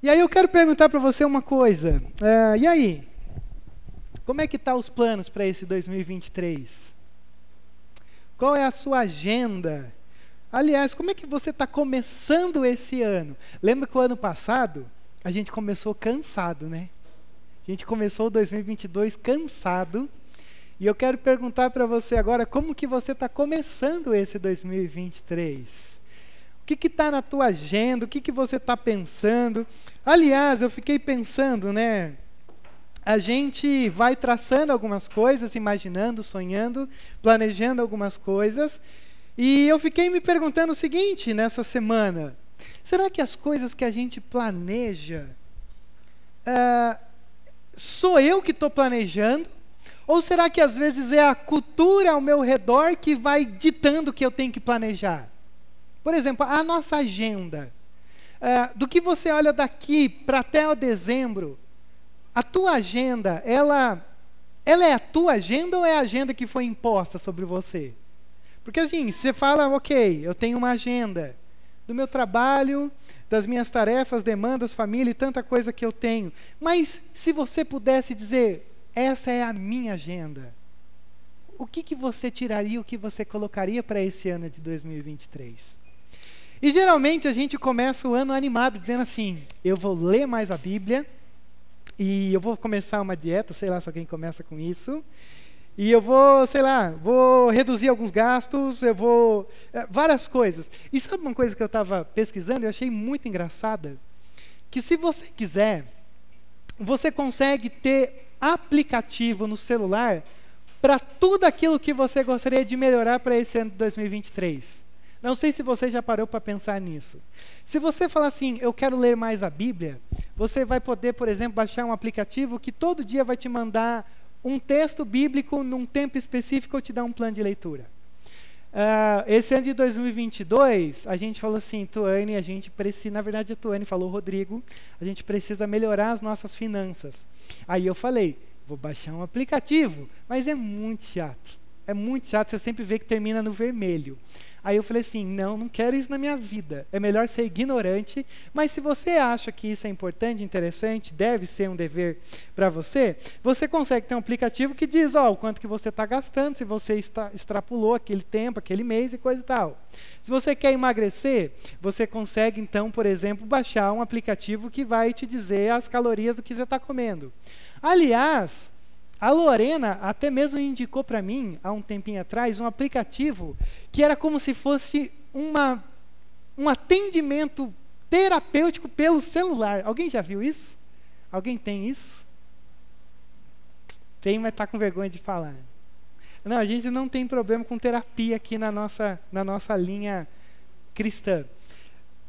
E aí eu quero perguntar para você uma coisa. Uh, e aí? Como é que tá os planos para esse 2023? Qual é a sua agenda? Aliás, como é que você está começando esse ano? Lembra que o ano passado a gente começou cansado, né? A gente começou 2022 cansado. E eu quero perguntar para você agora como que você está começando esse 2023 que está na tua agenda? O que, que você está pensando? Aliás, eu fiquei pensando, né? A gente vai traçando algumas coisas, imaginando, sonhando, planejando algumas coisas. E eu fiquei me perguntando o seguinte nessa semana: será que as coisas que a gente planeja uh, sou eu que estou planejando? Ou será que às vezes é a cultura ao meu redor que vai ditando o que eu tenho que planejar? Por exemplo, a nossa agenda. Uh, do que você olha daqui para até o dezembro, a tua agenda, ela, ela é a tua agenda ou é a agenda que foi imposta sobre você? Porque assim, você fala, ok, eu tenho uma agenda do meu trabalho, das minhas tarefas, demandas, família e tanta coisa que eu tenho. Mas se você pudesse dizer, essa é a minha agenda, o que, que você tiraria, o que você colocaria para esse ano de 2023? E geralmente a gente começa o ano animado, dizendo assim: eu vou ler mais a Bíblia, e eu vou começar uma dieta, sei lá se alguém começa com isso, e eu vou, sei lá, vou reduzir alguns gastos, eu vou. É, várias coisas. E sabe uma coisa que eu estava pesquisando e achei muito engraçada? Que se você quiser, você consegue ter aplicativo no celular para tudo aquilo que você gostaria de melhorar para esse ano de 2023. Não sei se você já parou para pensar nisso. Se você falar assim, eu quero ler mais a Bíblia, você vai poder, por exemplo, baixar um aplicativo que todo dia vai te mandar um texto bíblico num tempo específico ou te dar um plano de leitura. Uh, esse ano de 2022, a gente falou assim, Tuane, a gente precisa, na verdade a Tuane falou, Rodrigo, a gente precisa melhorar as nossas finanças. Aí eu falei, vou baixar um aplicativo, mas é muito chato. É muito chato, você sempre vê que termina no vermelho. Aí eu falei assim: não, não quero isso na minha vida. É melhor ser ignorante. Mas se você acha que isso é importante, interessante, deve ser um dever para você, você consegue ter um aplicativo que diz: ó, oh, o quanto que você está gastando, se você está, extrapolou aquele tempo, aquele mês e coisa e tal. Se você quer emagrecer, você consegue então, por exemplo, baixar um aplicativo que vai te dizer as calorias do que você está comendo. Aliás, a Lorena até mesmo indicou para mim, há um tempinho atrás, um aplicativo que era como se fosse uma, um atendimento terapêutico pelo celular. Alguém já viu isso? Alguém tem isso? Tem, mas está com vergonha de falar. Não, a gente não tem problema com terapia aqui na nossa, na nossa linha cristã.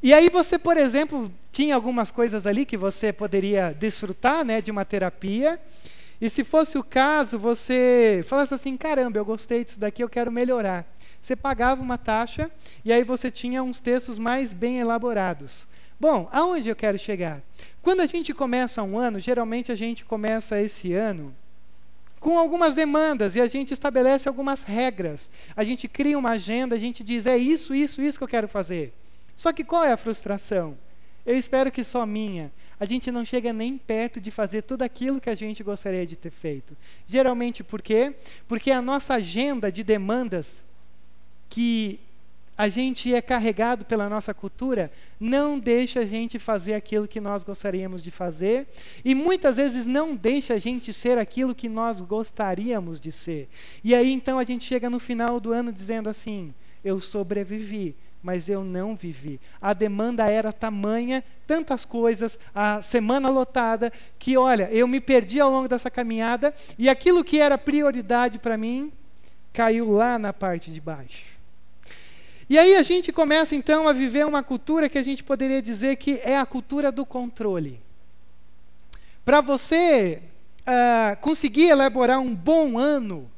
E aí você, por exemplo, tinha algumas coisas ali que você poderia desfrutar né, de uma terapia. E se fosse o caso, você falasse assim: caramba, eu gostei disso daqui, eu quero melhorar. Você pagava uma taxa e aí você tinha uns textos mais bem elaborados. Bom, aonde eu quero chegar? Quando a gente começa um ano, geralmente a gente começa esse ano com algumas demandas e a gente estabelece algumas regras. A gente cria uma agenda, a gente diz: é isso, isso, isso que eu quero fazer. Só que qual é a frustração? Eu espero que só minha a gente não chega nem perto de fazer tudo aquilo que a gente gostaria de ter feito. Geralmente por quê? Porque a nossa agenda de demandas que a gente é carregado pela nossa cultura não deixa a gente fazer aquilo que nós gostaríamos de fazer e muitas vezes não deixa a gente ser aquilo que nós gostaríamos de ser. E aí então a gente chega no final do ano dizendo assim: eu sobrevivi, mas eu não vivi. A demanda era tamanha, tantas coisas, a semana lotada, que olha, eu me perdi ao longo dessa caminhada e aquilo que era prioridade para mim caiu lá na parte de baixo. E aí a gente começa então a viver uma cultura que a gente poderia dizer que é a cultura do controle. Para você uh, conseguir elaborar um bom ano,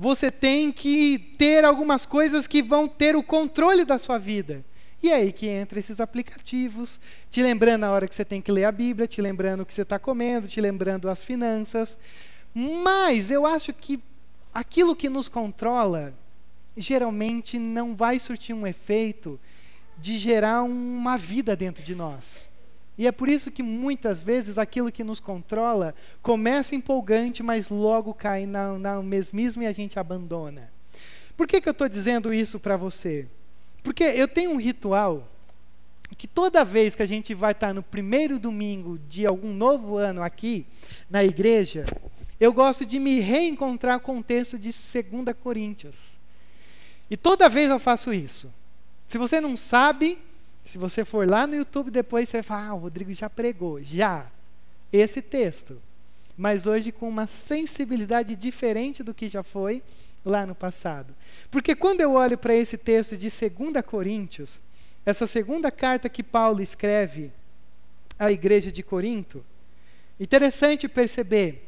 você tem que ter algumas coisas que vão ter o controle da sua vida. E é aí que entra esses aplicativos, te lembrando a hora que você tem que ler a Bíblia, te lembrando o que você está comendo, te lembrando as finanças. Mas eu acho que aquilo que nos controla geralmente não vai surtir um efeito de gerar uma vida dentro de nós. E é por isso que muitas vezes aquilo que nos controla começa empolgante, mas logo cai no, no mesmismo e a gente abandona. Por que, que eu estou dizendo isso para você? Porque eu tenho um ritual que toda vez que a gente vai estar tá no primeiro domingo de algum novo ano aqui na igreja, eu gosto de me reencontrar com o texto de 2 Coríntios. E toda vez eu faço isso. Se você não sabe, se você for lá no YouTube depois, você fala, ah, o Rodrigo já pregou. Já. Esse texto. Mas hoje com uma sensibilidade diferente do que já foi lá no passado. Porque quando eu olho para esse texto de 2 Coríntios, essa segunda carta que Paulo escreve à igreja de Corinto, interessante perceber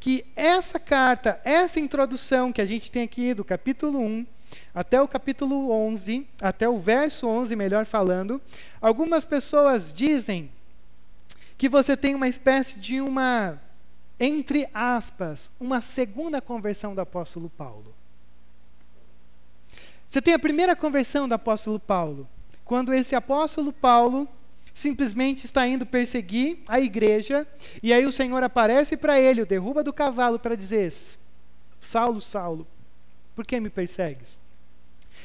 que essa carta, essa introdução que a gente tem aqui do capítulo 1 até o capítulo 11, até o verso 11, melhor falando, algumas pessoas dizem que você tem uma espécie de uma, entre aspas, uma segunda conversão do apóstolo Paulo. Você tem a primeira conversão do apóstolo Paulo, quando esse apóstolo Paulo simplesmente está indo perseguir a igreja, e aí o Senhor aparece para ele, o derruba do cavalo para dizer: Saulo, Saulo, por que me persegues?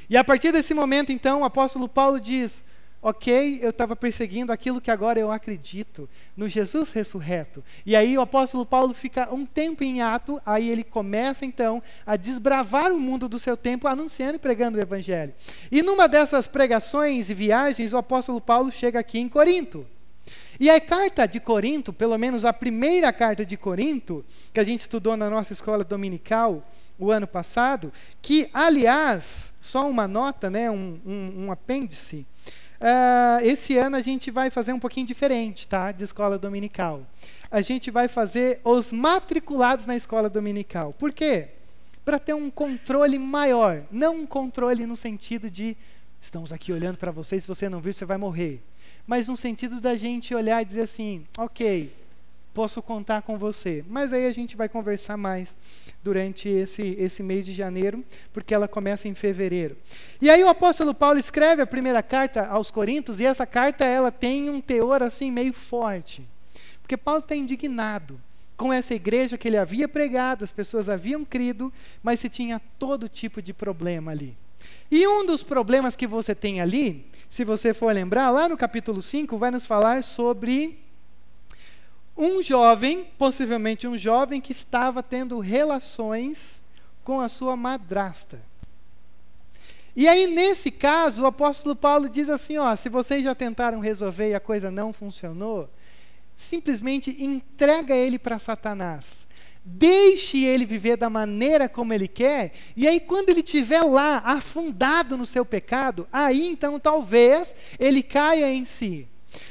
E a partir desse momento, então, o apóstolo Paulo diz: Ok, eu estava perseguindo aquilo que agora eu acredito, no Jesus ressurreto. E aí o apóstolo Paulo fica um tempo em ato, aí ele começa então a desbravar o mundo do seu tempo, anunciando e pregando o evangelho. E numa dessas pregações e viagens, o apóstolo Paulo chega aqui em Corinto. E a carta de Corinto, pelo menos a primeira carta de Corinto, que a gente estudou na nossa escola dominical o ano passado, que, aliás, só uma nota, né, um, um, um apêndice, Uh, esse ano a gente vai fazer um pouquinho diferente, tá? De escola dominical. A gente vai fazer os matriculados na escola dominical. Por quê? Para ter um controle maior. Não um controle no sentido de estamos aqui olhando para você, se você não viu, você vai morrer. Mas no sentido da gente olhar e dizer assim, ok, posso contar com você. Mas aí a gente vai conversar mais durante esse, esse mês de janeiro, porque ela começa em fevereiro. E aí o apóstolo Paulo escreve a primeira carta aos Coríntios, e essa carta ela tem um teor assim meio forte. Porque Paulo está indignado com essa igreja que ele havia pregado, as pessoas haviam crido, mas se tinha todo tipo de problema ali. E um dos problemas que você tem ali, se você for lembrar, lá no capítulo 5, vai nos falar sobre um jovem, possivelmente um jovem que estava tendo relações com a sua madrasta. E aí, nesse caso, o apóstolo Paulo diz assim: ó, se vocês já tentaram resolver e a coisa não funcionou, simplesmente entrega ele para Satanás. Deixe ele viver da maneira como ele quer, e aí, quando ele estiver lá, afundado no seu pecado, aí então talvez ele caia em si.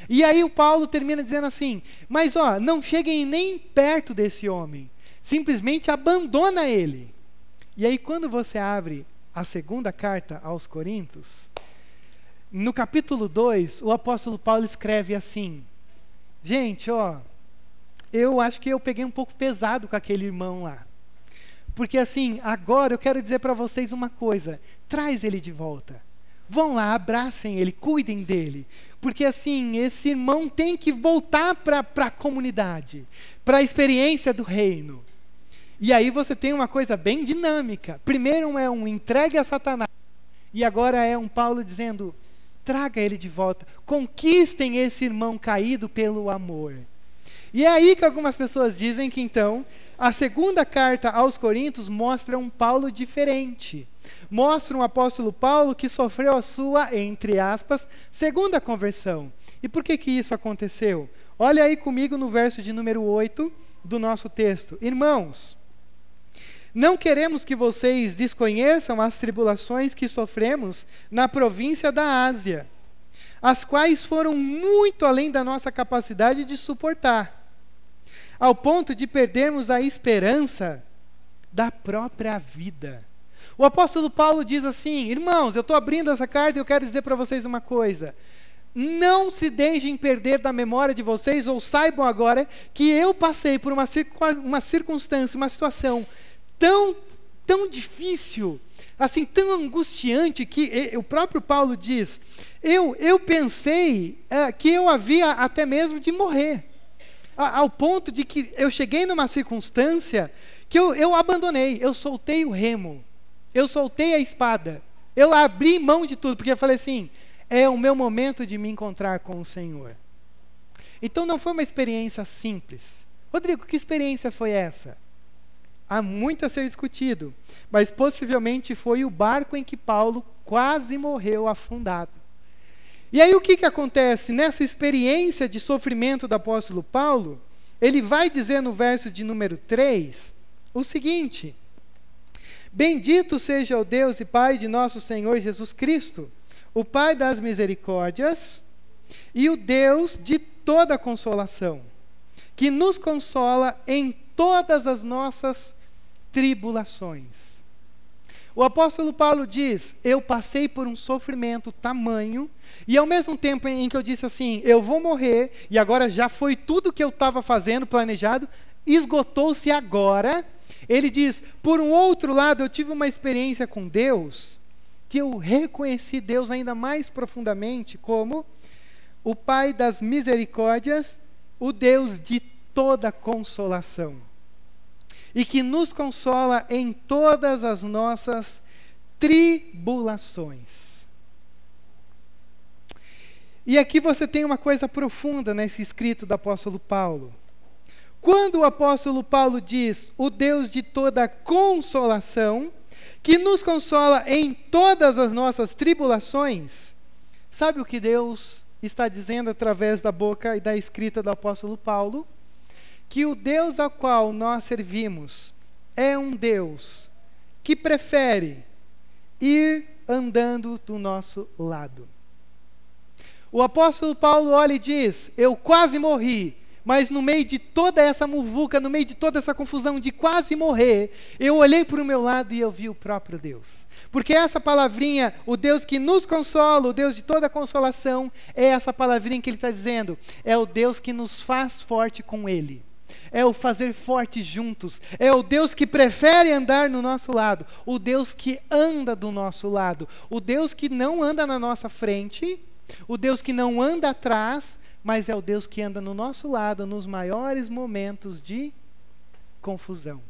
E aí o Paulo termina dizendo assim: Mas ó, não cheguem nem perto desse homem, simplesmente abandona ele. E aí, quando você abre a segunda carta aos Coríntios, no capítulo 2, o apóstolo Paulo escreve assim: Gente, ó, eu acho que eu peguei um pouco pesado com aquele irmão lá. Porque assim, agora eu quero dizer para vocês uma coisa: traz ele de volta. Vão lá, abracem ele, cuidem dele. Porque assim, esse irmão tem que voltar para a comunidade, para a experiência do reino. E aí você tem uma coisa bem dinâmica. Primeiro é um entregue a Satanás, e agora é um Paulo dizendo: traga ele de volta, conquistem esse irmão caído pelo amor. E é aí que algumas pessoas dizem que então a segunda carta aos Coríntios mostra um Paulo diferente mostra um apóstolo Paulo que sofreu a sua, entre aspas, segunda conversão. E por que que isso aconteceu? Olha aí comigo no verso de número 8 do nosso texto. Irmãos, não queremos que vocês desconheçam as tribulações que sofremos na província da Ásia, as quais foram muito além da nossa capacidade de suportar, ao ponto de perdermos a esperança da própria vida. O apóstolo Paulo diz assim: Irmãos, eu estou abrindo essa carta e eu quero dizer para vocês uma coisa. Não se deixem perder da memória de vocês, ou saibam agora que eu passei por uma, uma circunstância, uma situação tão tão difícil, assim, tão angustiante, que o próprio Paulo diz: eu, eu pensei é, que eu havia até mesmo de morrer, ao ponto de que eu cheguei numa circunstância que eu, eu abandonei, eu soltei o remo, eu soltei a espada, eu abri mão de tudo, porque eu falei assim: é o meu momento de me encontrar com o Senhor. Então não foi uma experiência simples. Rodrigo, que experiência foi essa? Há muito a ser discutido, mas possivelmente foi o barco em que Paulo quase morreu afundado. E aí o que, que acontece? Nessa experiência de sofrimento do apóstolo Paulo, ele vai dizer no verso de número 3 o seguinte: Bendito seja o Deus e Pai de nosso Senhor Jesus Cristo, o Pai das misericórdias e o Deus de toda consolação, que nos consola em todas as nossas tribulações. O apóstolo Paulo diz: Eu passei por um sofrimento tamanho, e ao mesmo tempo em que eu disse assim, eu vou morrer, e agora já foi tudo que eu estava fazendo, planejado, esgotou-se agora. Ele diz: Por um outro lado, eu tive uma experiência com Deus, que eu reconheci Deus ainda mais profundamente como o Pai das misericórdias, o Deus de toda consolação. E que nos consola em todas as nossas tribulações. E aqui você tem uma coisa profunda nesse escrito do apóstolo Paulo. Quando o apóstolo Paulo diz o Deus de toda consolação, que nos consola em todas as nossas tribulações, sabe o que Deus está dizendo através da boca e da escrita do apóstolo Paulo que o Deus ao qual nós servimos é um Deus que prefere ir andando do nosso lado. O apóstolo Paulo olha e diz: Eu quase morri, mas no meio de toda essa muvuca, no meio de toda essa confusão de quase morrer, eu olhei para o meu lado e eu vi o próprio Deus. Porque essa palavrinha, o Deus que nos consola, o Deus de toda consolação, é essa palavrinha que ele está dizendo. É o Deus que nos faz forte com Ele. É o fazer forte juntos. É o Deus que prefere andar no nosso lado. O Deus que anda do nosso lado. O Deus que não anda na nossa frente. O Deus que não anda atrás. Mas é o Deus que anda no nosso lado nos maiores momentos de confusão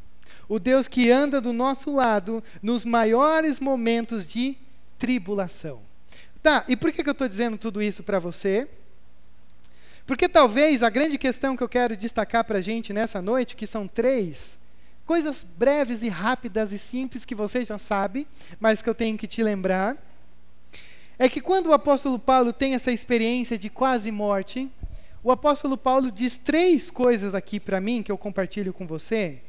o Deus que anda do nosso lado nos maiores momentos de tribulação. Tá, e por que, que eu estou dizendo tudo isso para você? Porque talvez a grande questão que eu quero destacar para a gente nessa noite, que são três, coisas breves e rápidas e simples que você já sabe, mas que eu tenho que te lembrar, é que quando o apóstolo Paulo tem essa experiência de quase morte, o apóstolo Paulo diz três coisas aqui para mim que eu compartilho com você,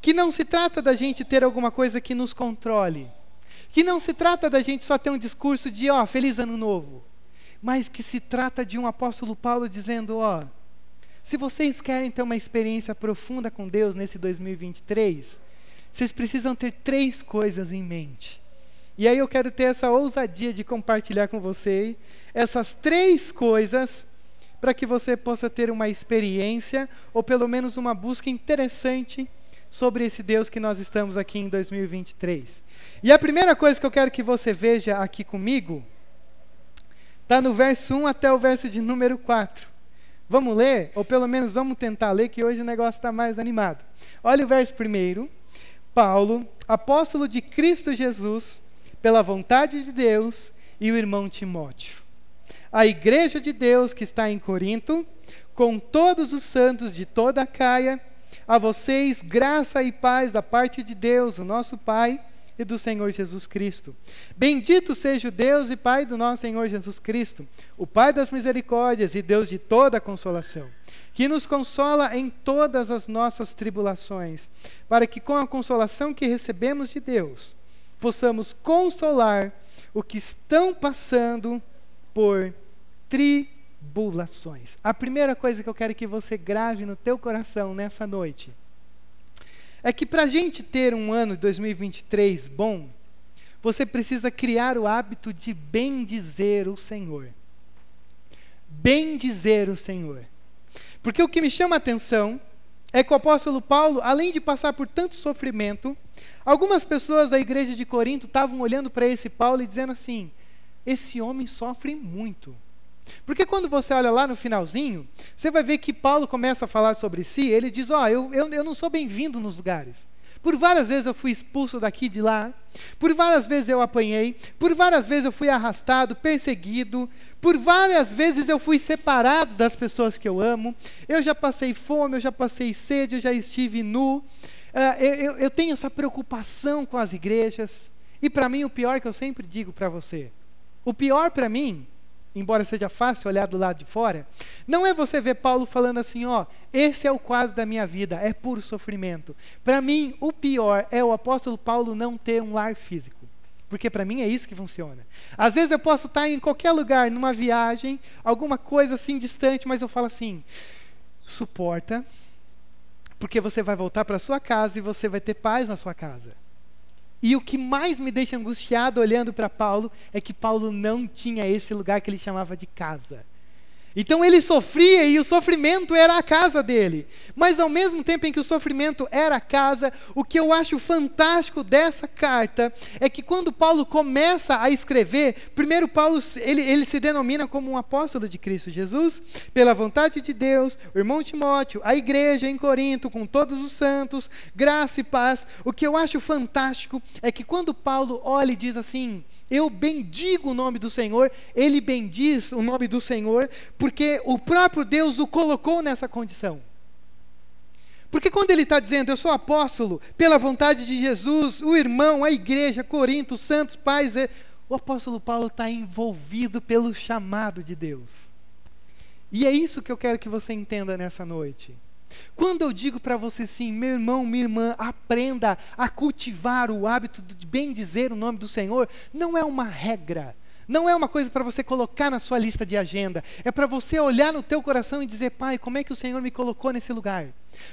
que não se trata da gente ter alguma coisa que nos controle, que não se trata da gente só ter um discurso de, ó, feliz ano novo, mas que se trata de um apóstolo Paulo dizendo, ó, se vocês querem ter uma experiência profunda com Deus nesse 2023, vocês precisam ter três coisas em mente. E aí eu quero ter essa ousadia de compartilhar com você essas três coisas para que você possa ter uma experiência ou pelo menos uma busca interessante sobre esse Deus que nós estamos aqui em 2023. E a primeira coisa que eu quero que você veja aqui comigo está no verso 1 até o verso de número 4. Vamos ler? Ou pelo menos vamos tentar ler, que hoje o negócio está mais animado. Olha o verso primeiro. Paulo, apóstolo de Cristo Jesus, pela vontade de Deus, e o irmão Timóteo. A igreja de Deus que está em Corinto, com todos os santos de toda a Caia, a vocês graça e paz da parte de Deus, o nosso Pai, e do Senhor Jesus Cristo. Bendito seja o Deus e Pai do nosso Senhor Jesus Cristo, o Pai das misericórdias e Deus de toda a consolação, que nos consola em todas as nossas tribulações, para que com a consolação que recebemos de Deus, possamos consolar o que estão passando por tribulações. A primeira coisa que eu quero que você grave no teu coração nessa noite é que para a gente ter um ano de 2023 bom, você precisa criar o hábito de bem dizer o Senhor. Bem dizer o Senhor. Porque o que me chama a atenção é que o apóstolo Paulo, além de passar por tanto sofrimento, algumas pessoas da igreja de Corinto estavam olhando para esse Paulo e dizendo assim: esse homem sofre muito. Porque quando você olha lá no finalzinho, você vai ver que Paulo começa a falar sobre si, ele diz: Ó, oh, eu, eu, eu não sou bem-vindo nos lugares. Por várias vezes eu fui expulso daqui de lá, por várias vezes eu apanhei, por várias vezes eu fui arrastado, perseguido, por várias vezes eu fui separado das pessoas que eu amo, eu já passei fome, eu já passei sede, eu já estive nu, uh, eu, eu tenho essa preocupação com as igrejas, e para mim o pior que eu sempre digo para você, o pior para mim embora seja fácil olhar do lado de fora, não é você ver Paulo falando assim, ó, esse é o quadro da minha vida, é puro sofrimento. Para mim, o pior é o apóstolo Paulo não ter um lar físico. Porque para mim é isso que funciona. Às vezes eu posso estar em qualquer lugar, numa viagem, alguma coisa assim distante, mas eu falo assim: suporta, porque você vai voltar para sua casa e você vai ter paz na sua casa. E o que mais me deixa angustiado olhando para Paulo é que Paulo não tinha esse lugar que ele chamava de casa. Então ele sofria e o sofrimento era a casa dele. Mas ao mesmo tempo em que o sofrimento era a casa, o que eu acho fantástico dessa carta é que quando Paulo começa a escrever, primeiro Paulo ele, ele se denomina como um apóstolo de Cristo Jesus, pela vontade de Deus, o irmão Timóteo, a igreja em Corinto, com todos os santos, graça e paz. O que eu acho fantástico é que quando Paulo olha e diz assim: eu bendigo o nome do Senhor, ele bendiz o nome do Senhor, porque o próprio Deus o colocou nessa condição. Porque quando ele está dizendo, eu sou apóstolo, pela vontade de Jesus, o irmão, a igreja, Corinto, os santos, pais, é... o apóstolo Paulo está envolvido pelo chamado de Deus. E é isso que eu quero que você entenda nessa noite. Quando eu digo para você sim, meu irmão, minha irmã, aprenda a cultivar o hábito de bem dizer o nome do Senhor, não é uma regra, não é uma coisa para você colocar na sua lista de agenda, é para você olhar no teu coração e dizer, Pai, como é que o Senhor me colocou nesse lugar?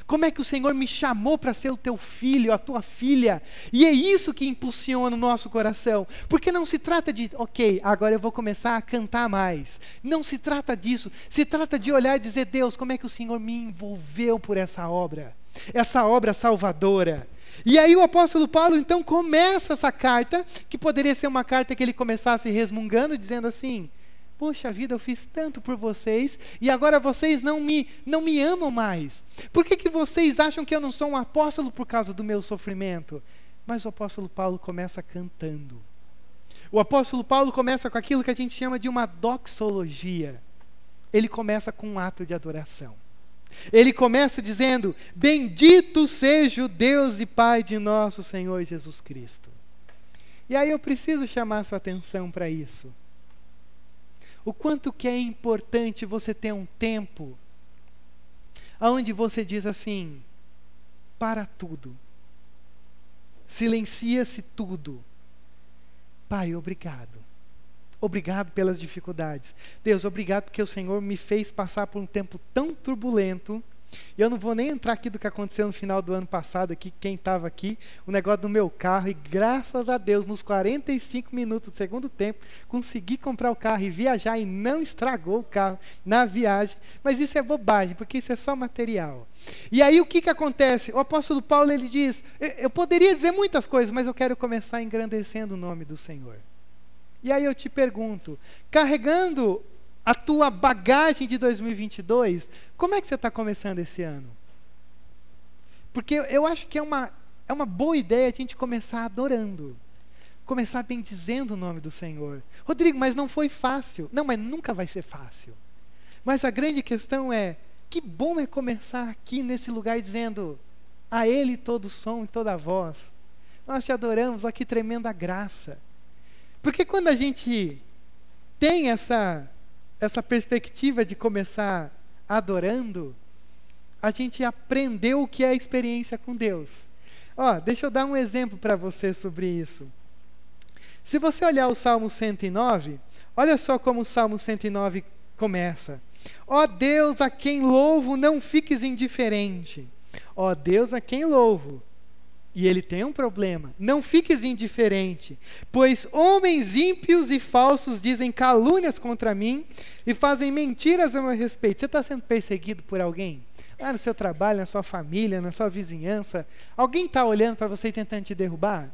Como é que o Senhor me chamou para ser o teu filho, a tua filha? E é isso que impulsiona o nosso coração. Porque não se trata de, ok, agora eu vou começar a cantar mais. Não se trata disso. Se trata de olhar e dizer, Deus, como é que o Senhor me envolveu por essa obra? Essa obra salvadora. E aí o apóstolo Paulo então começa essa carta, que poderia ser uma carta que ele começasse resmungando, dizendo assim: Poxa vida, eu fiz tanto por vocês e agora vocês não me, não me amam mais. Por que, que vocês acham que eu não sou um apóstolo por causa do meu sofrimento? Mas o apóstolo Paulo começa cantando. O apóstolo Paulo começa com aquilo que a gente chama de uma doxologia. Ele começa com um ato de adoração. Ele começa dizendo: Bendito seja o Deus e Pai de nosso Senhor Jesus Cristo. E aí eu preciso chamar sua atenção para isso. O quanto que é importante você ter um tempo onde você diz assim: para tudo. Silencia-se tudo. Pai, obrigado. Obrigado pelas dificuldades. Deus, obrigado porque o Senhor me fez passar por um tempo tão turbulento. E eu não vou nem entrar aqui do que aconteceu no final do ano passado aqui, quem estava aqui, o negócio do meu carro, e graças a Deus, nos 45 minutos do segundo tempo, consegui comprar o carro e viajar e não estragou o carro na viagem. Mas isso é bobagem, porque isso é só material. E aí o que, que acontece? O apóstolo Paulo ele diz: Eu poderia dizer muitas coisas, mas eu quero começar engrandecendo o nome do Senhor. E aí eu te pergunto, carregando a tua bagagem de 2022, como é que você está começando esse ano? Porque eu acho que é uma, é uma boa ideia a gente começar adorando. Começar bendizendo o nome do Senhor. Rodrigo, mas não foi fácil. Não, mas nunca vai ser fácil. Mas a grande questão é: que bom é começar aqui nesse lugar dizendo a Ele todo som e toda voz. Nós te adoramos, ó que tremenda graça. Porque quando a gente tem essa, essa perspectiva de começar adorando, a gente aprendeu o que é a experiência com Deus. Ó, deixa eu dar um exemplo para você sobre isso. Se você olhar o Salmo 109, olha só como o Salmo 109 começa. Ó Deus, a quem louvo, não fiques indiferente. Ó Deus, a quem louvo, E ele tem um problema. Não fiques indiferente, pois homens ímpios e falsos dizem calúnias contra mim e fazem mentiras a meu respeito. Você está sendo perseguido por alguém? Lá no seu trabalho, na sua família, na sua vizinhança, alguém está olhando para você e tentando te derrubar?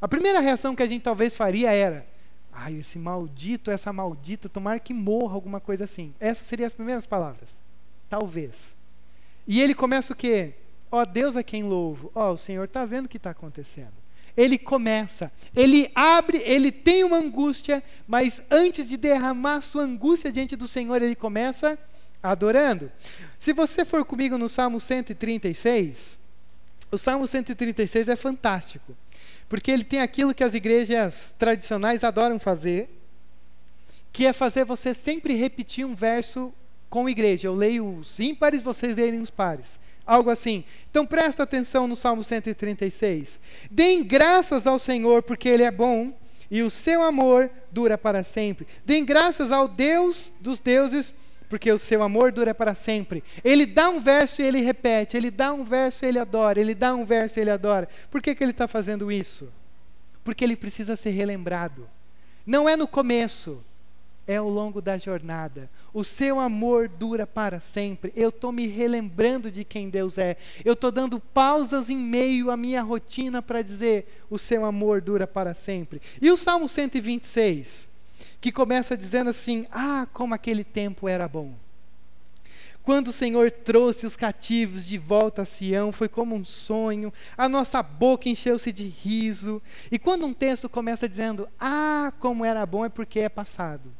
A primeira reação que a gente talvez faria era: ai, esse maldito, essa maldita, tomara que morra, alguma coisa assim. Essas seriam as primeiras palavras. Talvez. E ele começa o quê? Ó oh, Deus a quem louvo. Ó, oh, o Senhor está vendo o que está acontecendo. Ele começa, ele abre, ele tem uma angústia, mas antes de derramar sua angústia diante do Senhor, ele começa adorando. Se você for comigo no Salmo 136, o Salmo 136 é fantástico, porque ele tem aquilo que as igrejas tradicionais adoram fazer, que é fazer você sempre repetir um verso com igreja. Eu leio os ímpares, vocês leem os pares. Algo assim. Então presta atenção no Salmo 136. Deem graças ao Senhor, porque Ele é bom e o seu amor dura para sempre. Deem graças ao Deus dos deuses, porque o seu amor dura para sempre. Ele dá um verso e ele repete, ele dá um verso e ele adora, ele dá um verso e ele adora. Por que, que ele está fazendo isso? Porque ele precisa ser relembrado. Não é no começo, é ao longo da jornada. O seu amor dura para sempre. Eu estou me relembrando de quem Deus é. Eu estou dando pausas em meio à minha rotina para dizer: o seu amor dura para sempre. E o Salmo 126, que começa dizendo assim: Ah, como aquele tempo era bom. Quando o Senhor trouxe os cativos de volta a Sião, foi como um sonho, a nossa boca encheu-se de riso. E quando um texto começa dizendo, ah, como era bom, é porque é passado.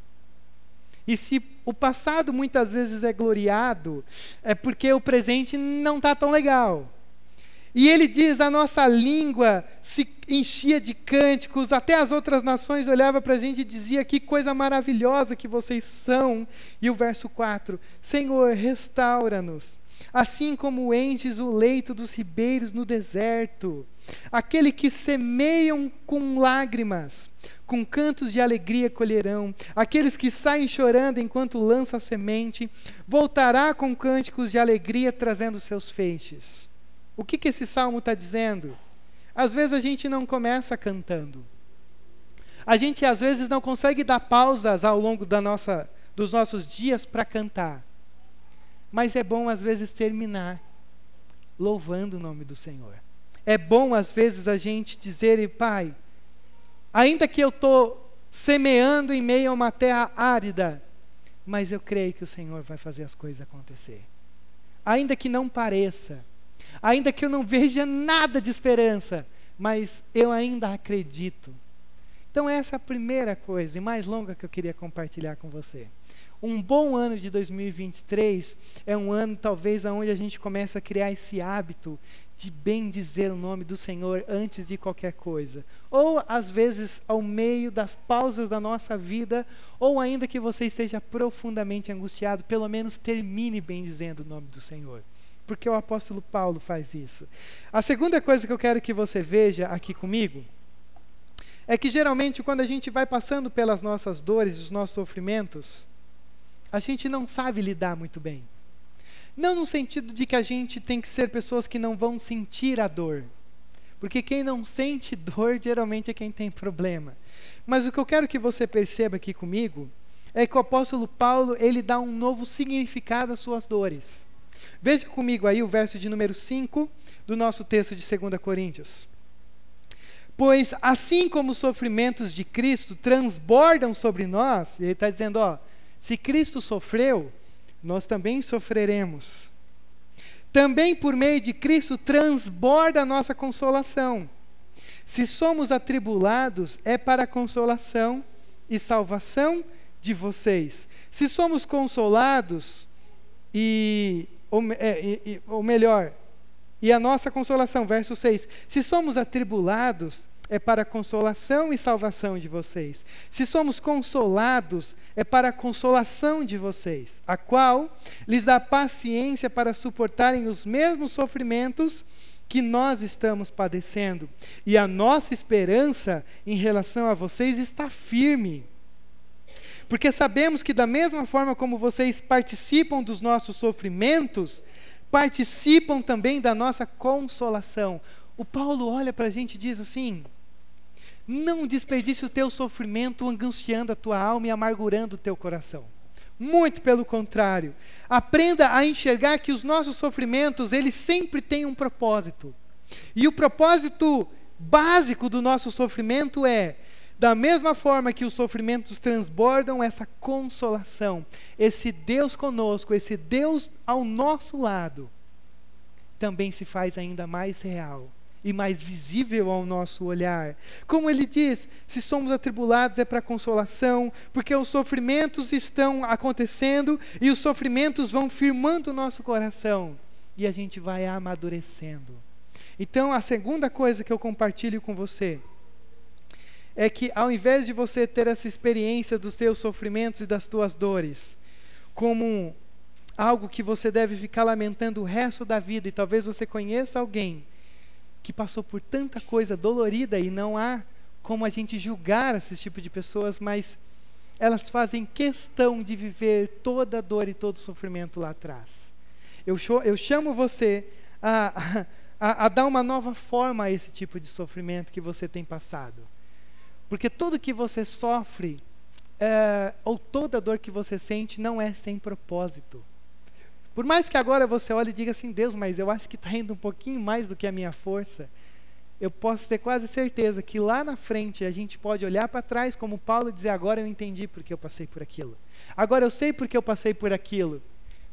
E se o passado muitas vezes é gloriado, é porque o presente não está tão legal. E ele diz: a nossa língua se enchia de cânticos, até as outras nações olhavam para a gente e dizia que coisa maravilhosa que vocês são. E o verso 4: Senhor, restaura-nos, assim como enches o leito dos ribeiros no deserto. Aquele que semeiam com lágrimas, com cantos de alegria colherão. Aqueles que saem chorando enquanto lança a semente, voltará com cânticos de alegria trazendo seus feixes. O que, que esse salmo está dizendo? Às vezes a gente não começa cantando. A gente às vezes não consegue dar pausas ao longo da nossa, dos nossos dias para cantar. Mas é bom às vezes terminar louvando o nome do Senhor. É bom às vezes a gente dizer, Pai, Ainda que eu estou semeando em meio a uma terra árida, mas eu creio que o Senhor vai fazer as coisas acontecer. Ainda que não pareça, ainda que eu não veja nada de esperança, mas eu ainda acredito. Então, essa é a primeira coisa e mais longa que eu queria compartilhar com você. Um bom ano de 2023 é um ano, talvez, onde a gente começa a criar esse hábito de bem dizer o nome do Senhor antes de qualquer coisa. Ou, às vezes, ao meio das pausas da nossa vida, ou ainda que você esteja profundamente angustiado, pelo menos termine bem dizendo o nome do Senhor. Porque o apóstolo Paulo faz isso. A segunda coisa que eu quero que você veja aqui comigo é que geralmente quando a gente vai passando pelas nossas dores, os nossos sofrimentos, a gente não sabe lidar muito bem. Não no sentido de que a gente tem que ser pessoas que não vão sentir a dor. Porque quem não sente dor geralmente é quem tem problema. Mas o que eu quero que você perceba aqui comigo é que o apóstolo Paulo, ele dá um novo significado às suas dores. Veja comigo aí o verso de número 5 do nosso texto de 2 Coríntios. Pois assim como os sofrimentos de Cristo transbordam sobre nós, ele está dizendo, ó, se Cristo sofreu, nós também sofreremos. Também por meio de Cristo transborda a nossa consolação. Se somos atribulados, é para a consolação e salvação de vocês. Se somos consolados, e ou, é, ou melhor, e a nossa consolação, verso 6. Se somos atribulados, é para a consolação e salvação de vocês. Se somos consolados, é para a consolação de vocês, a qual lhes dá paciência para suportarem os mesmos sofrimentos que nós estamos padecendo. E a nossa esperança em relação a vocês está firme. Porque sabemos que, da mesma forma como vocês participam dos nossos sofrimentos, participam também da nossa consolação. o Paulo olha para a gente e diz assim: não desperdice o teu sofrimento angustiando a tua alma e amargurando o teu coração. Muito pelo contrário, aprenda a enxergar que os nossos sofrimentos, eles sempre têm um propósito. E o propósito básico do nosso sofrimento é da mesma forma que os sofrimentos transbordam essa consolação, esse Deus conosco, esse Deus ao nosso lado, também se faz ainda mais real e mais visível ao nosso olhar. Como ele diz, se somos atribulados é para consolação, porque os sofrimentos estão acontecendo e os sofrimentos vão firmando o nosso coração e a gente vai amadurecendo. Então, a segunda coisa que eu compartilho com você é que ao invés de você ter essa experiência dos teus sofrimentos e das tuas dores como algo que você deve ficar lamentando o resto da vida, e talvez você conheça alguém que passou por tanta coisa dolorida e não há como a gente julgar esse tipo de pessoas, mas elas fazem questão de viver toda a dor e todo o sofrimento lá atrás. Eu, eu chamo você a, a, a dar uma nova forma a esse tipo de sofrimento que você tem passado. Porque tudo que você sofre, é, ou toda dor que você sente, não é sem propósito. Por mais que agora você olhe e diga assim, Deus, mas eu acho que está indo um pouquinho mais do que a minha força, eu posso ter quase certeza que lá na frente a gente pode olhar para trás, como Paulo, dizer: agora eu entendi porque eu passei por aquilo. Agora eu sei porque eu passei por aquilo.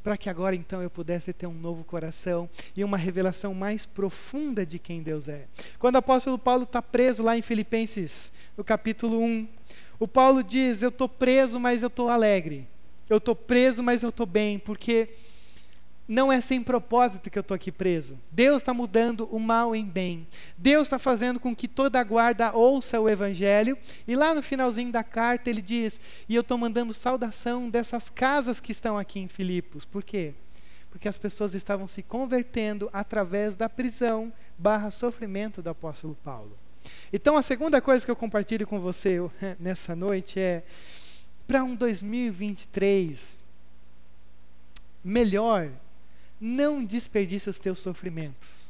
Para que agora então eu pudesse ter um novo coração e uma revelação mais profunda de quem Deus é. Quando o apóstolo Paulo está preso lá em Filipenses no capítulo 1. O Paulo diz: Eu estou preso, mas eu estou alegre. Eu estou preso, mas eu estou bem, porque não é sem propósito que eu estou aqui preso. Deus está mudando o mal em bem. Deus está fazendo com que toda a guarda ouça o Evangelho. E lá no finalzinho da carta ele diz: E eu estou mandando saudação dessas casas que estão aqui em Filipos. Por quê? Porque as pessoas estavam se convertendo através da prisão barra sofrimento do apóstolo Paulo. Então, a segunda coisa que eu compartilho com você nessa noite é: para um 2023 melhor, não desperdice os teus sofrimentos,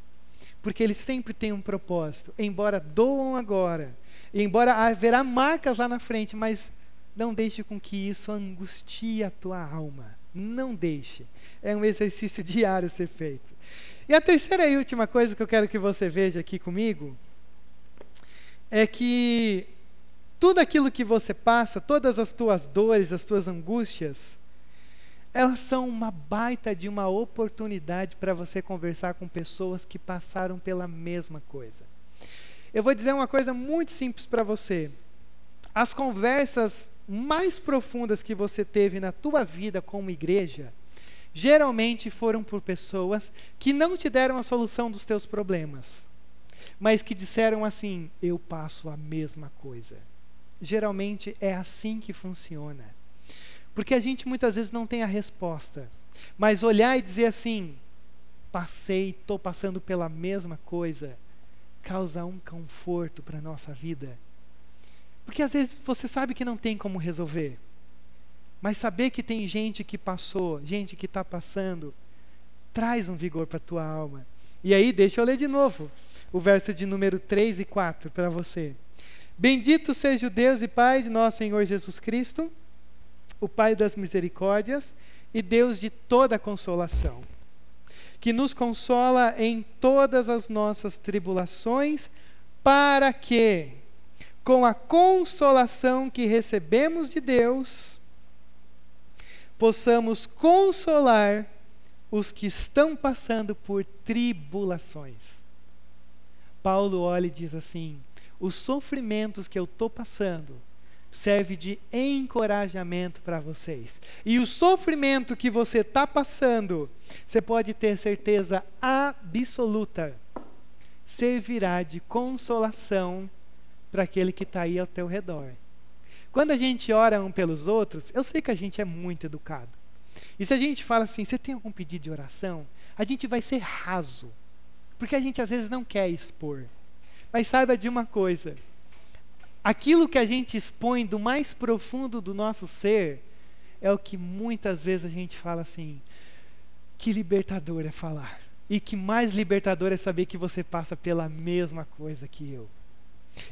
porque eles sempre têm um propósito, embora doam agora, embora haverá marcas lá na frente, mas não deixe com que isso angustie a tua alma. Não deixe. É um exercício diário ser feito. E a terceira e última coisa que eu quero que você veja aqui comigo é que tudo aquilo que você passa, todas as tuas dores, as tuas angústias, elas são uma baita de uma oportunidade para você conversar com pessoas que passaram pela mesma coisa. Eu vou dizer uma coisa muito simples para você. As conversas mais profundas que você teve na tua vida como igreja, geralmente foram por pessoas que não te deram a solução dos teus problemas mas que disseram assim: eu passo a mesma coisa. Geralmente é assim que funciona. Porque a gente muitas vezes não tem a resposta, mas olhar e dizer assim: passei, estou passando pela mesma coisa, causa um conforto para a nossa vida. Porque às vezes você sabe que não tem como resolver, mas saber que tem gente que passou, gente que está passando, traz um vigor para a tua alma. E aí, deixa eu ler de novo o verso de número 3 e 4 para você. Bendito seja o Deus e Pai de nosso Senhor Jesus Cristo, o Pai das misericórdias e Deus de toda consolação, que nos consola em todas as nossas tribulações, para que, com a consolação que recebemos de Deus, possamos consolar os que estão passando por tribulações. Paulo olha e diz assim: os sofrimentos que eu estou passando serve de encorajamento para vocês. E o sofrimento que você está passando, você pode ter certeza absoluta, servirá de consolação para aquele que está aí ao teu redor. Quando a gente ora um pelos outros, eu sei que a gente é muito educado. E se a gente fala assim, você tem algum pedido de oração? A gente vai ser raso. Porque a gente às vezes não quer expor. Mas saiba de uma coisa: aquilo que a gente expõe do mais profundo do nosso ser é o que muitas vezes a gente fala assim. Que libertador é falar. E que mais libertador é saber que você passa pela mesma coisa que eu.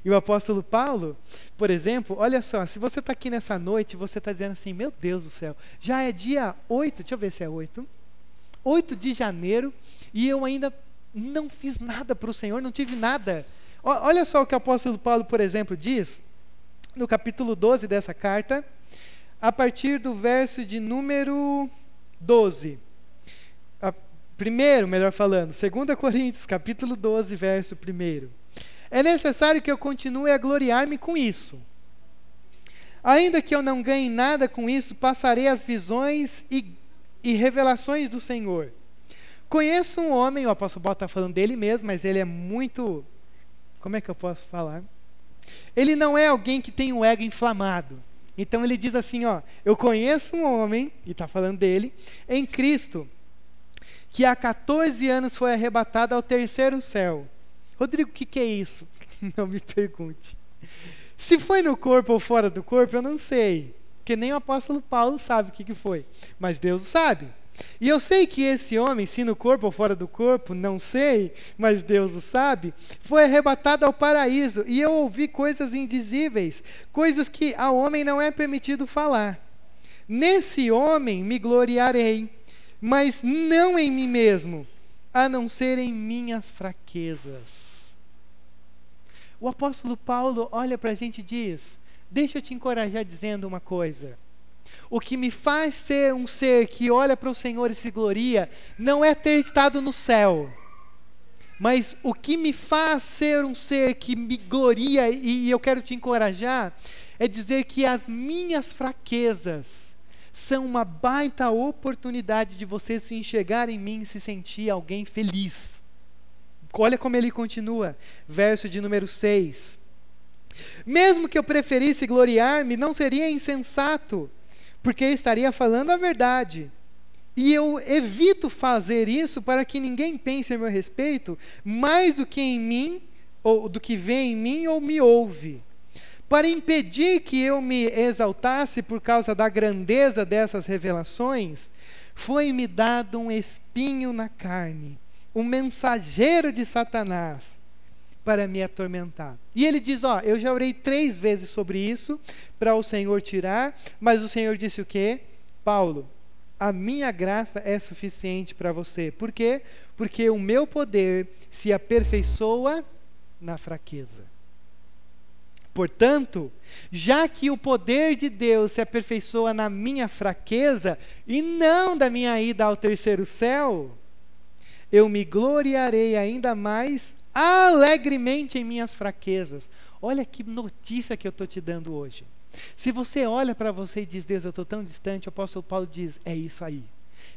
E o apóstolo Paulo, por exemplo, olha só, se você está aqui nessa noite, você está dizendo assim: Meu Deus do céu, já é dia 8, deixa eu ver se é 8, 8 de janeiro, e eu ainda não fiz nada para o Senhor, não tive nada. Olha só o que o apóstolo Paulo, por exemplo, diz no capítulo 12 dessa carta, a partir do verso de número 12. A, primeiro, melhor falando, 2 Coríntios, capítulo 12, verso 1. É necessário que eu continue a gloriar-me com isso. Ainda que eu não ganhe nada com isso, passarei as visões e, e revelações do Senhor. Conheço um homem, o apóstolo Paulo está falando dele mesmo, mas ele é muito. Como é que eu posso falar? Ele não é alguém que tem um ego inflamado. Então ele diz assim: ó, eu conheço um homem, e está falando dele, em Cristo, que há 14 anos foi arrebatado ao terceiro céu. Rodrigo, o que, que é isso? Não me pergunte. Se foi no corpo ou fora do corpo, eu não sei. Porque nem o apóstolo Paulo sabe o que, que foi. Mas Deus sabe. E eu sei que esse homem, se no corpo ou fora do corpo, não sei, mas Deus o sabe, foi arrebatado ao paraíso. E eu ouvi coisas indizíveis, coisas que ao homem não é permitido falar. Nesse homem me gloriarei, mas não em mim mesmo, a não ser em minhas fraquezas. O apóstolo Paulo olha para a gente e diz: Deixa eu te encorajar dizendo uma coisa. O que me faz ser um ser que olha para o Senhor e se gloria, não é ter estado no céu. Mas o que me faz ser um ser que me gloria, e, e eu quero te encorajar, é dizer que as minhas fraquezas são uma baita oportunidade de você se enxergar em mim e se sentir alguém feliz. Olha como ele continua, verso de número 6. Mesmo que eu preferisse gloriar-me, não seria insensato, porque estaria falando a verdade. E eu evito fazer isso para que ninguém pense a meu respeito mais do que em mim, ou do que vê em mim ou me ouve. Para impedir que eu me exaltasse por causa da grandeza dessas revelações, foi-me dado um espinho na carne um mensageiro de Satanás para me atormentar. E ele diz: Ó, eu já orei três vezes sobre isso para o Senhor tirar, mas o Senhor disse o quê? Paulo, a minha graça é suficiente para você. Por quê? Porque o meu poder se aperfeiçoa na fraqueza. Portanto, já que o poder de Deus se aperfeiçoa na minha fraqueza e não da minha ida ao terceiro céu, eu me gloriarei ainda mais alegremente em minhas fraquezas. Olha que notícia que eu estou te dando hoje. Se você olha para você e diz, Deus, eu estou tão distante, o apóstolo Paulo diz, é isso aí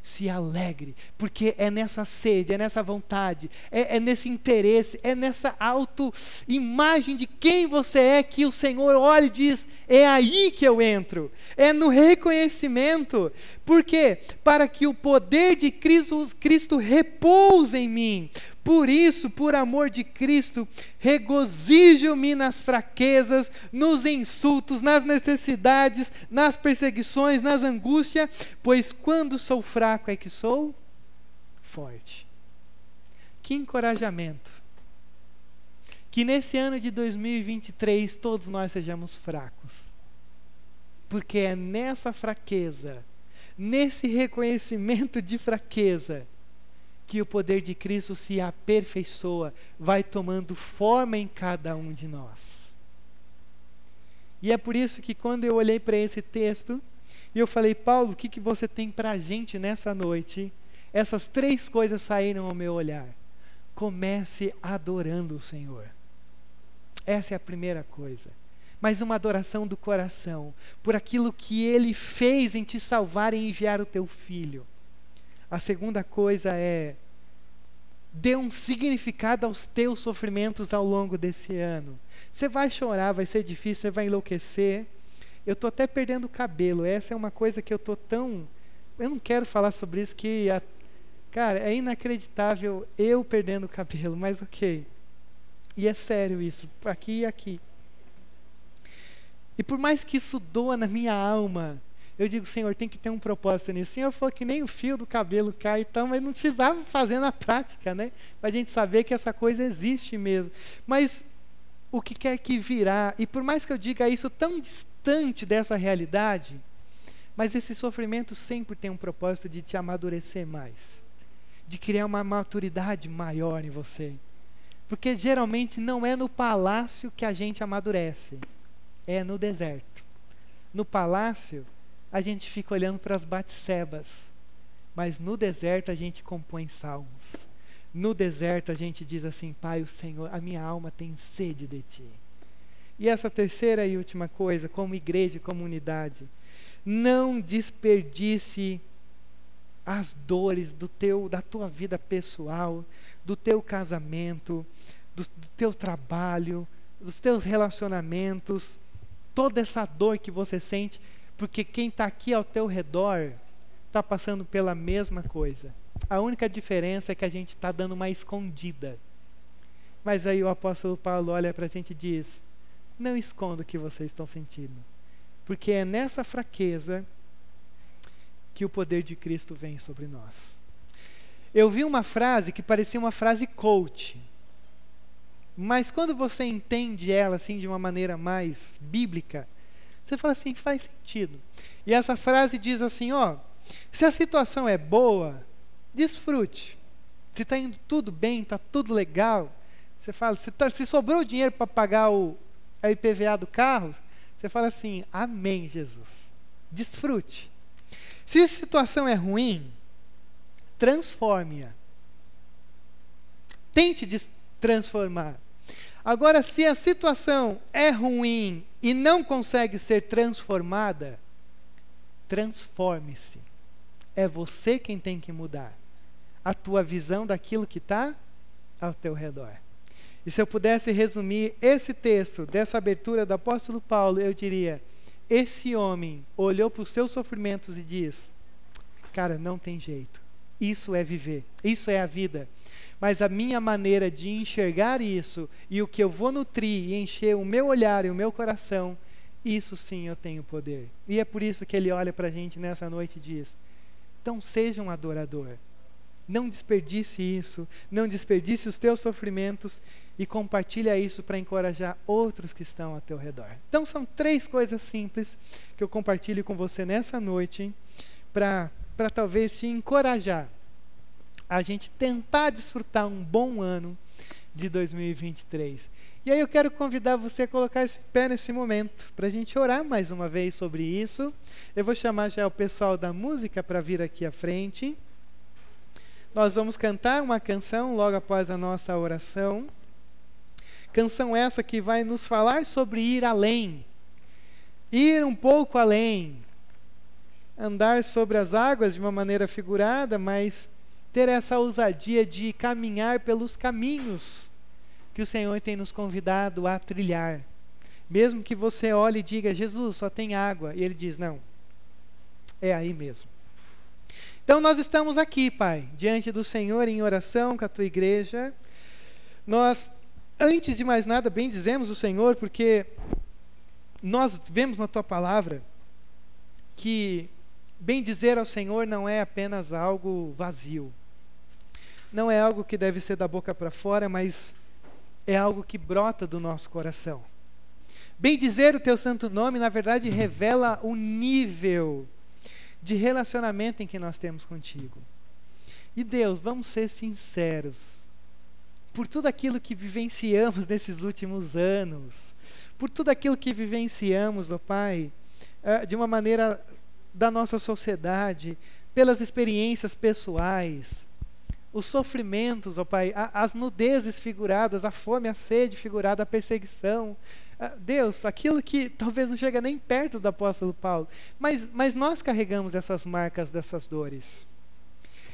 se alegre, porque é nessa sede, é nessa vontade, é, é nesse interesse, é nessa autoimagem de quem você é que o Senhor olha e diz: é aí que eu entro, é no reconhecimento. Por quê? Para que o poder de Cristo, Cristo repouse em mim. Por isso, por amor de Cristo, regozijo-me nas fraquezas, nos insultos, nas necessidades, nas perseguições, nas angústias, pois quando sou fraco é que sou forte. Que encorajamento. Que nesse ano de 2023 todos nós sejamos fracos. Porque é nessa fraqueza, nesse reconhecimento de fraqueza, que o poder de Cristo se aperfeiçoa, vai tomando forma em cada um de nós. E é por isso que quando eu olhei para esse texto, e eu falei, Paulo, o que, que você tem para a gente nessa noite? Essas três coisas saíram ao meu olhar. Comece adorando o Senhor. Essa é a primeira coisa. Mas uma adoração do coração, por aquilo que Ele fez em te salvar e enviar o teu filho. A segunda coisa é dê um significado aos teus sofrimentos ao longo desse ano. Você vai chorar, vai ser difícil, você vai enlouquecer. Eu estou até perdendo o cabelo. Essa é uma coisa que eu estou tão. Eu não quero falar sobre isso, que. A... Cara, é inacreditável eu perdendo o cabelo, mas ok. E é sério isso, aqui e aqui. E por mais que isso doa na minha alma, eu digo, Senhor, tem que ter um propósito nisso. O Senhor falou que nem o fio do cabelo cai, então, mas não precisava fazer na prática, né? Para a gente saber que essa coisa existe mesmo. Mas o que quer que virá, e por mais que eu diga isso tão distante dessa realidade, mas esse sofrimento sempre tem um propósito de te amadurecer mais, de criar uma maturidade maior em você. Porque geralmente não é no palácio que a gente amadurece, é no deserto. No palácio, a gente fica olhando para as batsebas, mas no deserto a gente compõe salmos. No deserto a gente diz assim: Pai, o Senhor, a minha alma tem sede de ti. E essa terceira e última coisa, como igreja e comunidade, não desperdice as dores do teu, da tua vida pessoal, do teu casamento, do, do teu trabalho, dos teus relacionamentos, toda essa dor que você sente, porque quem está aqui ao teu redor está passando pela mesma coisa. A única diferença é que a gente está dando uma escondida. Mas aí o apóstolo Paulo olha para a gente e diz: Não esconda o que vocês estão sentindo, porque é nessa fraqueza que o poder de Cristo vem sobre nós. Eu vi uma frase que parecia uma frase coach, mas quando você entende ela assim de uma maneira mais bíblica, você fala assim, faz sentido. E essa frase diz assim, ó, se a situação é boa, desfrute. Se está indo tudo bem, está tudo legal, você fala, se, tá, se sobrou dinheiro para pagar o a IPVA do carro, você fala assim, amém, Jesus. Desfrute. Se a situação é ruim, transforme-a. Tente transformar. Agora, se a situação é ruim e não consegue ser transformada, transforme-se. É você quem tem que mudar a tua visão daquilo que está ao teu redor. E se eu pudesse resumir esse texto dessa abertura do apóstolo Paulo, eu diria: esse homem olhou para os seus sofrimentos e diz: Cara, não tem jeito. Isso é viver, isso é a vida. Mas a minha maneira de enxergar isso e o que eu vou nutrir e encher o meu olhar e o meu coração, isso sim eu tenho poder. E é por isso que ele olha para a gente nessa noite e diz: então seja um adorador. Não desperdice isso, não desperdice os teus sofrimentos e compartilha isso para encorajar outros que estão ao teu redor. Então são três coisas simples que eu compartilho com você nessa noite para talvez te encorajar a gente tentar desfrutar um bom ano de 2023. E aí eu quero convidar você a colocar esse pé nesse momento, para a gente orar mais uma vez sobre isso. Eu vou chamar já o pessoal da música para vir aqui à frente. Nós vamos cantar uma canção logo após a nossa oração. Canção essa que vai nos falar sobre ir além. Ir um pouco além. Andar sobre as águas de uma maneira figurada, mas ter essa ousadia de caminhar pelos caminhos que o Senhor tem nos convidado a trilhar. Mesmo que você olhe e diga, Jesus, só tem água. E ele diz, não, é aí mesmo. Então nós estamos aqui, Pai, diante do Senhor em oração com a tua igreja. Nós, antes de mais nada, bendizemos o Senhor, porque nós vemos na tua palavra que bendizer ao Senhor não é apenas algo vazio. Não é algo que deve ser da boca para fora, mas é algo que brota do nosso coração. Bem dizer o teu santo nome, na verdade, revela o nível de relacionamento em que nós temos contigo. E Deus, vamos ser sinceros. Por tudo aquilo que vivenciamos nesses últimos anos, por tudo aquilo que vivenciamos, ó Pai, eh, de uma maneira da nossa sociedade, pelas experiências pessoais, os sofrimentos, ó Pai, as nudezes figuradas, a fome, a sede figurada, a perseguição, ah, Deus, aquilo que talvez não chega nem perto do apóstolo Paulo, mas, mas nós carregamos essas marcas dessas dores.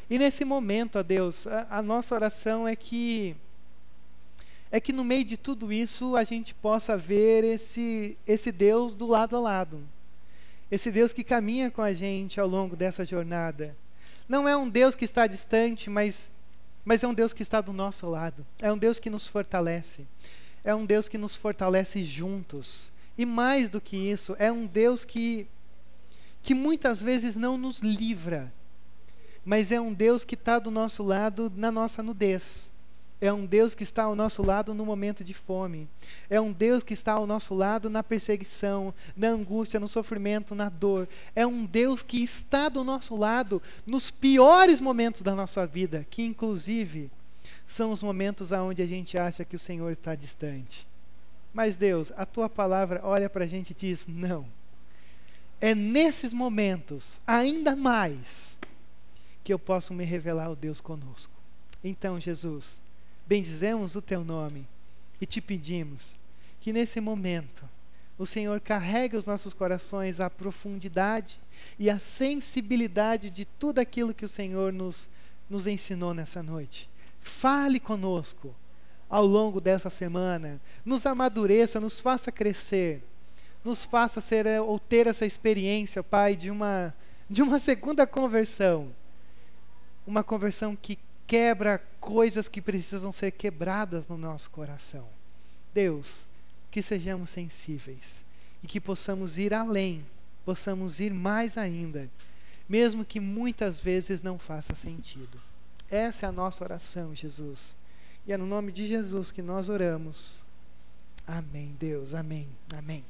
E nesse momento, ó Deus, a, a nossa oração é que é que no meio de tudo isso a gente possa ver esse esse Deus do lado a lado. Esse Deus que caminha com a gente ao longo dessa jornada. Não é um Deus que está distante, mas mas é um Deus que está do nosso lado. É um Deus que nos fortalece é um Deus que nos fortalece juntos. E mais do que isso, é um Deus que que muitas vezes não nos livra, mas é um Deus que está do nosso lado na nossa nudez. É um Deus que está ao nosso lado no momento de fome. É um Deus que está ao nosso lado na perseguição, na angústia, no sofrimento, na dor. É um Deus que está do nosso lado nos piores momentos da nossa vida, que inclusive são os momentos onde a gente acha que o Senhor está distante. Mas Deus, a tua palavra olha para a gente e diz: não. É nesses momentos, ainda mais, que eu posso me revelar ao Deus conosco. Então, Jesus, bendizemos o teu nome e te pedimos que nesse momento o Senhor carregue os nossos corações à profundidade e à sensibilidade de tudo aquilo que o Senhor nos, nos ensinou nessa noite. Fale conosco ao longo dessa semana, nos amadureça, nos faça crescer, nos faça ser eh, ou ter essa experiência, Pai, de uma de uma segunda conversão. Uma conversão que quebra coisas que precisam ser quebradas no nosso coração. Deus, que sejamos sensíveis e que possamos ir além, possamos ir mais ainda, mesmo que muitas vezes não faça sentido. Essa é a nossa oração, Jesus. E é no nome de Jesus que nós oramos. Amém, Deus. Amém. Amém.